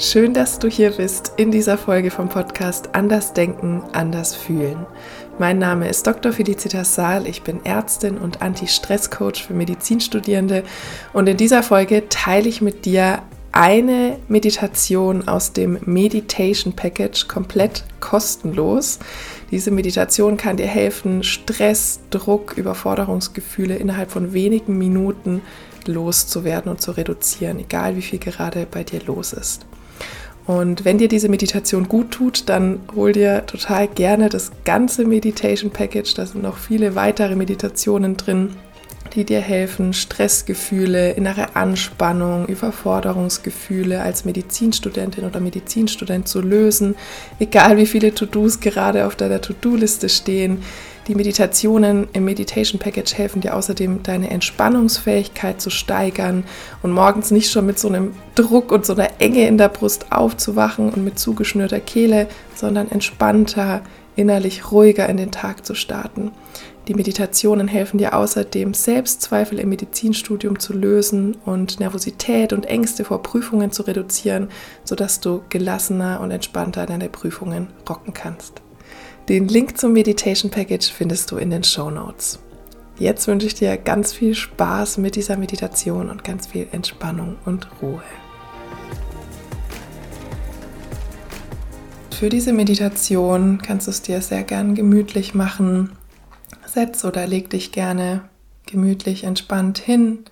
Schön, dass du hier bist in dieser Folge vom Podcast Anders Denken, Anders Fühlen. Mein Name ist Dr. Felicitas Saal, ich bin Ärztin und Anti-Stress-Coach für Medizinstudierende und in dieser Folge teile ich mit dir eine Meditation aus dem Meditation Package komplett kostenlos. Diese Meditation kann dir helfen, Stress, Druck, Überforderungsgefühle innerhalb von wenigen Minuten loszuwerden und zu reduzieren, egal wie viel gerade bei dir los ist. Und wenn dir diese Meditation gut tut, dann hol dir total gerne das ganze Meditation Package. Da sind noch viele weitere Meditationen drin, die dir helfen, Stressgefühle, innere Anspannung, Überforderungsgefühle als Medizinstudentin oder Medizinstudent zu lösen, egal wie viele To-Dos gerade auf deiner To-Do-Liste stehen die Meditationen im Meditation Package helfen dir außerdem, deine Entspannungsfähigkeit zu steigern und morgens nicht schon mit so einem Druck und so einer Enge in der Brust aufzuwachen und mit zugeschnürter Kehle, sondern entspannter, innerlich ruhiger in den Tag zu starten. Die Meditationen helfen dir außerdem, Selbstzweifel im Medizinstudium zu lösen und Nervosität und Ängste vor Prüfungen zu reduzieren, sodass du gelassener und entspannter deine Prüfungen rocken kannst. Den Link zum Meditation Package findest du in den Show Notes. Jetzt wünsche ich dir ganz viel Spaß mit dieser Meditation und ganz viel Entspannung und Ruhe. Für diese Meditation kannst du es dir sehr gern gemütlich machen. Setz oder leg dich gerne gemütlich entspannt hin.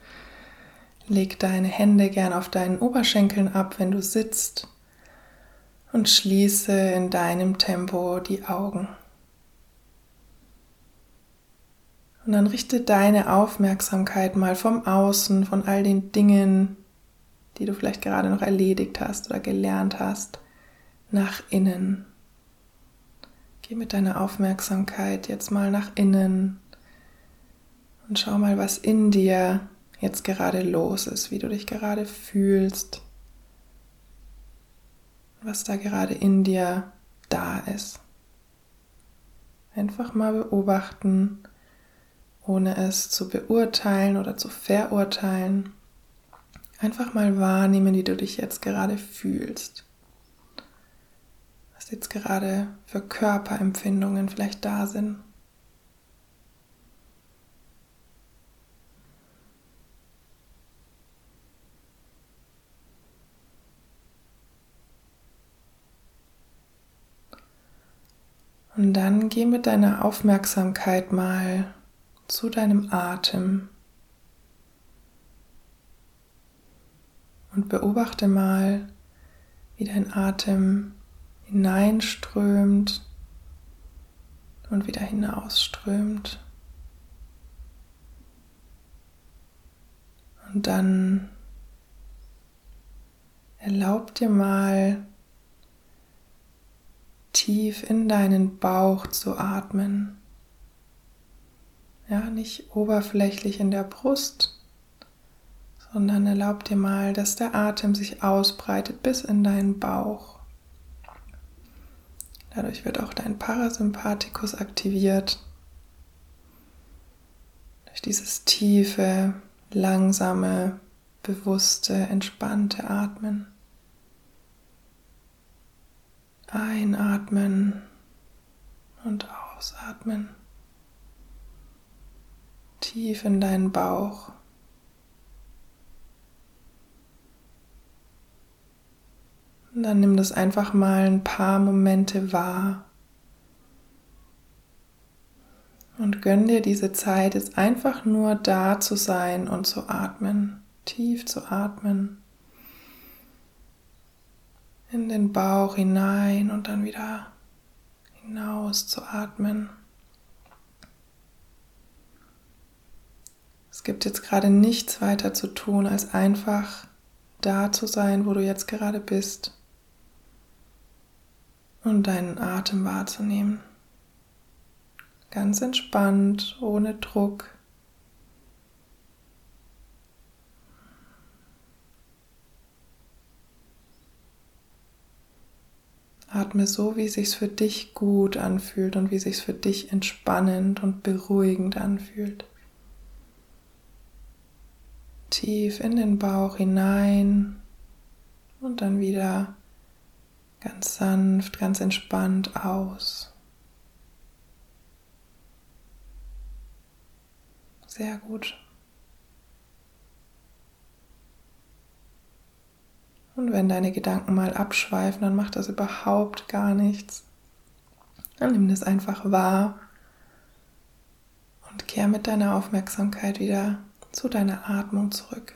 Leg deine Hände gern auf deinen Oberschenkeln ab, wenn du sitzt und schließe in deinem Tempo die Augen. Und dann richte deine Aufmerksamkeit mal vom Außen, von all den Dingen, die du vielleicht gerade noch erledigt hast oder gelernt hast, nach innen. Geh mit deiner Aufmerksamkeit jetzt mal nach innen und schau mal, was in dir jetzt gerade los ist, wie du dich gerade fühlst was da gerade in dir da ist. Einfach mal beobachten, ohne es zu beurteilen oder zu verurteilen. Einfach mal wahrnehmen, wie du dich jetzt gerade fühlst. Was jetzt gerade für Körperempfindungen vielleicht da sind. Und dann geh mit deiner Aufmerksamkeit mal zu deinem Atem und beobachte mal, wie dein Atem hineinströmt und wieder hinausströmt. Und dann erlaub dir mal tief in deinen Bauch zu atmen. Ja, nicht oberflächlich in der Brust, sondern erlaub dir mal, dass der Atem sich ausbreitet bis in deinen Bauch. Dadurch wird auch dein Parasympathikus aktiviert. Durch dieses tiefe, langsame, bewusste, entspannte Atmen. Einatmen und ausatmen. Tief in deinen Bauch. Und dann nimm das einfach mal ein paar Momente wahr. Und gönn dir diese Zeit, jetzt einfach nur da zu sein und zu atmen, tief zu atmen in den Bauch hinein und dann wieder hinaus zu atmen. Es gibt jetzt gerade nichts weiter zu tun, als einfach da zu sein, wo du jetzt gerade bist und deinen Atem wahrzunehmen. Ganz entspannt, ohne Druck. Atme so, wie es sich für dich gut anfühlt und wie es sich für dich entspannend und beruhigend anfühlt. Tief in den Bauch hinein und dann wieder ganz sanft, ganz entspannt aus. Sehr gut. Und wenn deine Gedanken mal abschweifen, dann macht das überhaupt gar nichts. Dann nimm das einfach wahr und kehr mit deiner Aufmerksamkeit wieder zu deiner Atmung zurück.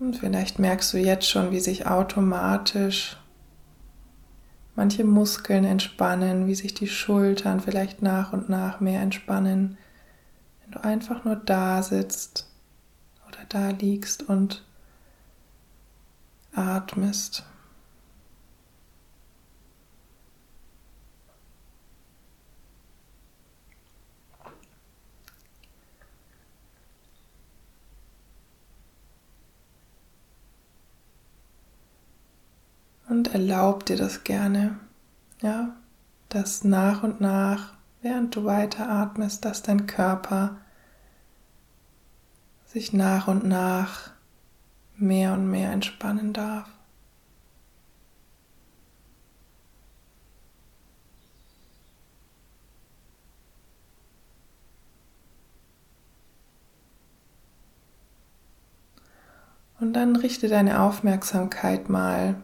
Und vielleicht merkst du jetzt schon, wie sich automatisch manche Muskeln entspannen, wie sich die Schultern vielleicht nach und nach mehr entspannen, wenn du einfach nur da sitzt oder da liegst und atmest. Erlaub dir das gerne, ja, dass nach und nach, während du weiter atmest, dass dein Körper sich nach und nach mehr und mehr entspannen darf. Und dann richte deine Aufmerksamkeit mal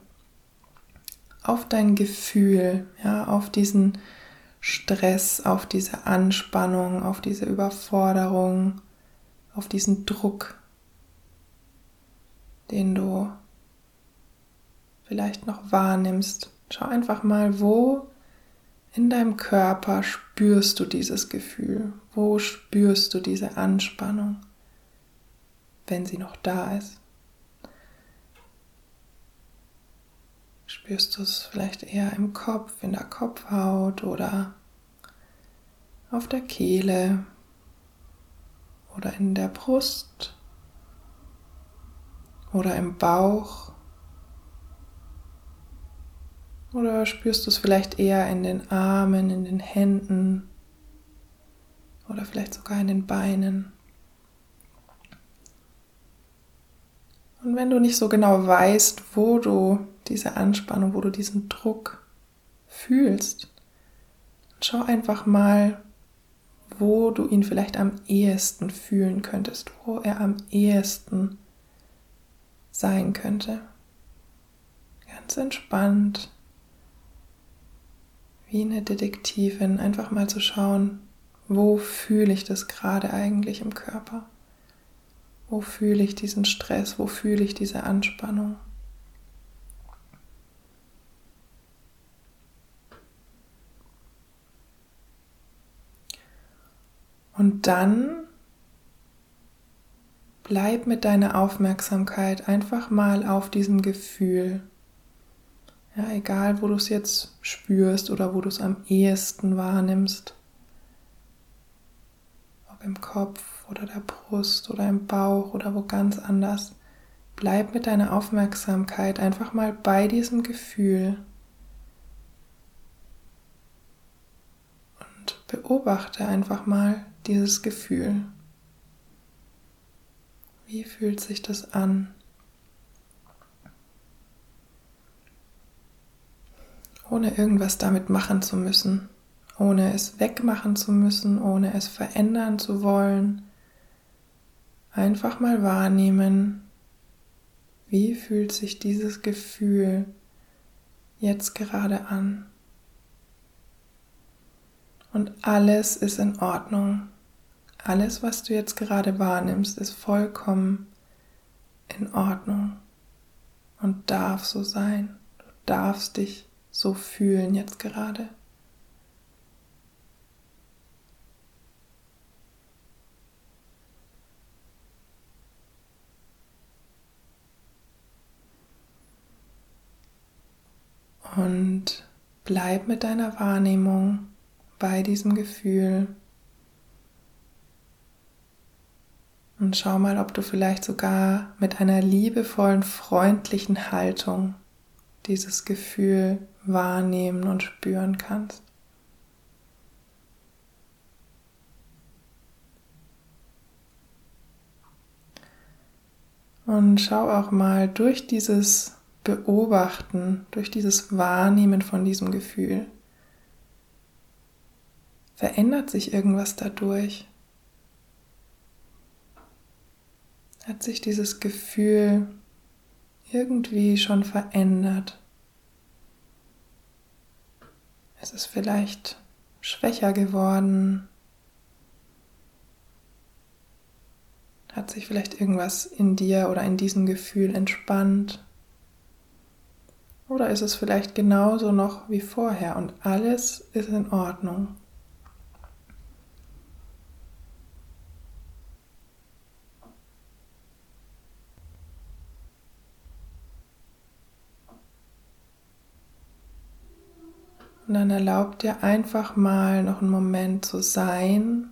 auf dein Gefühl, ja, auf diesen Stress, auf diese Anspannung, auf diese Überforderung, auf diesen Druck, den du vielleicht noch wahrnimmst. Schau einfach mal, wo in deinem Körper spürst du dieses Gefühl? Wo spürst du diese Anspannung, wenn sie noch da ist? Spürst du es vielleicht eher im Kopf, in der Kopfhaut oder auf der Kehle oder in der Brust oder im Bauch? Oder spürst du es vielleicht eher in den Armen, in den Händen oder vielleicht sogar in den Beinen? Und wenn du nicht so genau weißt, wo du diese Anspannung, wo du diesen Druck fühlst, schau einfach mal, wo du ihn vielleicht am ehesten fühlen könntest, wo er am ehesten sein könnte. Ganz entspannt, wie eine Detektivin, einfach mal zu schauen, wo fühle ich das gerade eigentlich im Körper? Wo fühle ich diesen Stress? Wo fühle ich diese Anspannung? Und dann bleib mit deiner Aufmerksamkeit einfach mal auf diesem Gefühl. Ja, egal, wo du es jetzt spürst oder wo du es am ehesten wahrnimmst. Ob im Kopf oder der Brust oder im Bauch oder wo ganz anders. Bleib mit deiner Aufmerksamkeit einfach mal bei diesem Gefühl. Und beobachte einfach mal, dieses Gefühl. Wie fühlt sich das an? Ohne irgendwas damit machen zu müssen, ohne es wegmachen zu müssen, ohne es verändern zu wollen. Einfach mal wahrnehmen, wie fühlt sich dieses Gefühl jetzt gerade an. Und alles ist in Ordnung. Alles, was du jetzt gerade wahrnimmst, ist vollkommen in Ordnung und darf so sein. Du darfst dich so fühlen jetzt gerade. Und bleib mit deiner Wahrnehmung bei diesem Gefühl Und schau mal, ob du vielleicht sogar mit einer liebevollen, freundlichen Haltung dieses Gefühl wahrnehmen und spüren kannst. Und schau auch mal durch dieses Beobachten, durch dieses Wahrnehmen von diesem Gefühl, verändert sich irgendwas dadurch? Hat sich dieses Gefühl irgendwie schon verändert? Ist es vielleicht schwächer geworden? Hat sich vielleicht irgendwas in dir oder in diesem Gefühl entspannt? Oder ist es vielleicht genauso noch wie vorher und alles ist in Ordnung? Und dann erlaubt dir einfach mal noch einen Moment zu sein,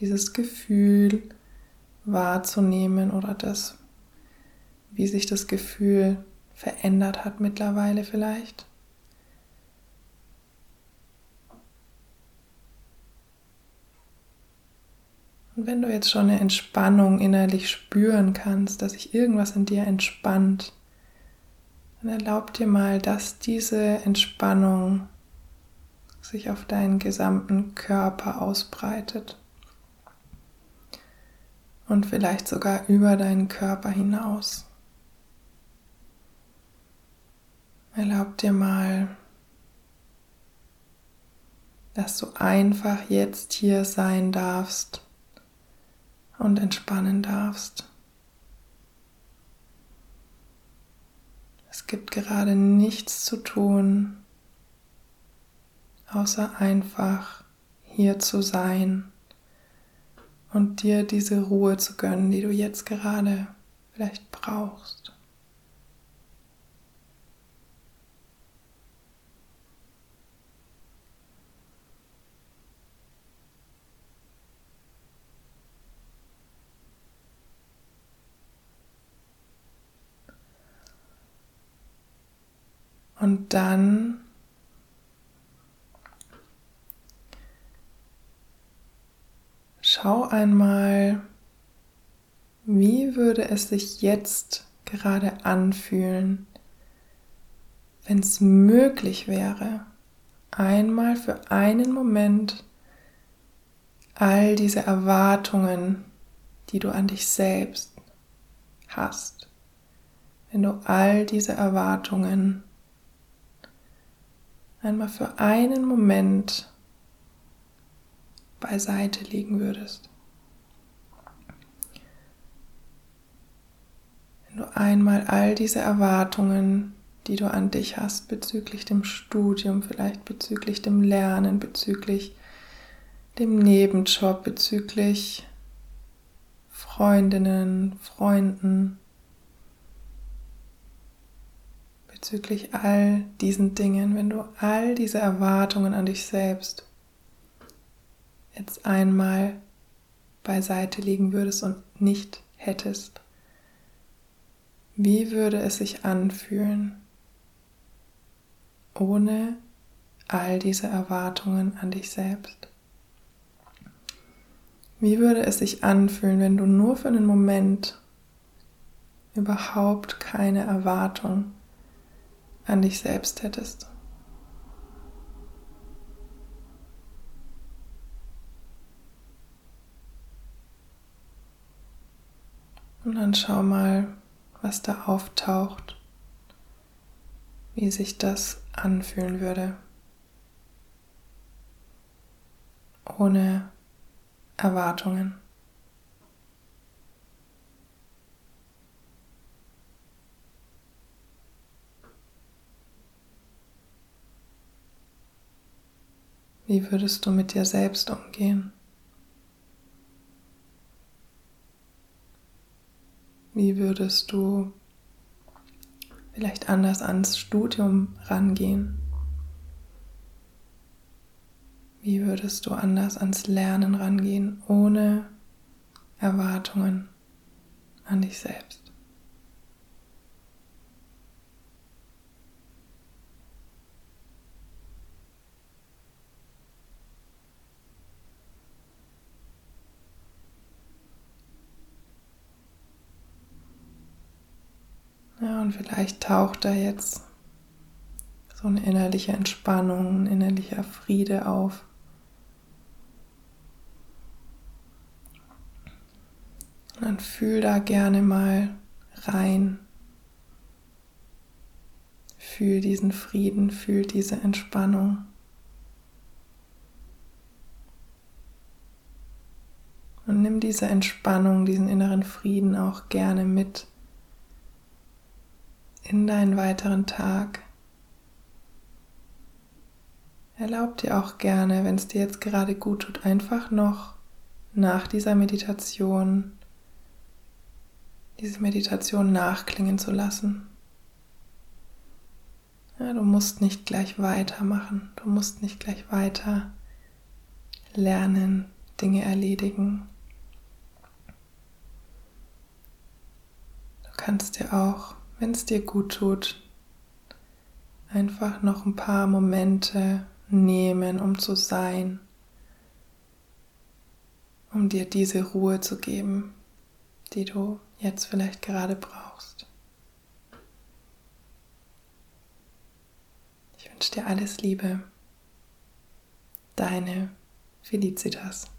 dieses Gefühl wahrzunehmen oder das, wie sich das Gefühl verändert hat mittlerweile vielleicht. Und wenn du jetzt schon eine Entspannung innerlich spüren kannst, dass sich irgendwas in dir entspannt, dann erlaub dir mal, dass diese Entspannung sich auf deinen gesamten Körper ausbreitet und vielleicht sogar über deinen Körper hinaus. Erlaub dir mal, dass du einfach jetzt hier sein darfst und entspannen darfst. Es gibt gerade nichts zu tun, außer einfach hier zu sein und dir diese Ruhe zu gönnen, die du jetzt gerade vielleicht brauchst. Und dann Schau einmal, wie würde es sich jetzt gerade anfühlen, wenn es möglich wäre, einmal für einen Moment all diese Erwartungen, die du an dich selbst hast, wenn du all diese Erwartungen einmal für einen Moment beiseite legen würdest. Wenn du einmal all diese Erwartungen, die du an dich hast bezüglich dem Studium, vielleicht bezüglich dem Lernen, bezüglich dem Nebenjob, bezüglich Freundinnen, Freunden, bezüglich all diesen Dingen, wenn du all diese Erwartungen an dich selbst jetzt einmal beiseite legen würdest und nicht hättest, wie würde es sich anfühlen, ohne all diese Erwartungen an dich selbst? Wie würde es sich anfühlen, wenn du nur für einen Moment überhaupt keine Erwartung an dich selbst hättest? Und dann schau mal, was da auftaucht, wie sich das anfühlen würde. Ohne Erwartungen. Wie würdest du mit dir selbst umgehen? Wie würdest du vielleicht anders ans Studium rangehen? Wie würdest du anders ans Lernen rangehen, ohne Erwartungen an dich selbst? Und vielleicht taucht da jetzt so eine innerliche Entspannung, ein innerlicher Friede auf. Und dann fühl da gerne mal rein. Fühl diesen Frieden, fühl diese Entspannung. Und nimm diese Entspannung, diesen inneren Frieden auch gerne mit in deinen weiteren Tag. Erlaub dir auch gerne, wenn es dir jetzt gerade gut tut, einfach noch nach dieser Meditation diese Meditation nachklingen zu lassen. Ja, du musst nicht gleich weitermachen, du musst nicht gleich weiter lernen, Dinge erledigen. kannst dir auch, wenn es dir gut tut, einfach noch ein paar Momente nehmen, um zu sein, um dir diese Ruhe zu geben, die du jetzt vielleicht gerade brauchst. Ich wünsche dir alles Liebe. Deine Felicitas.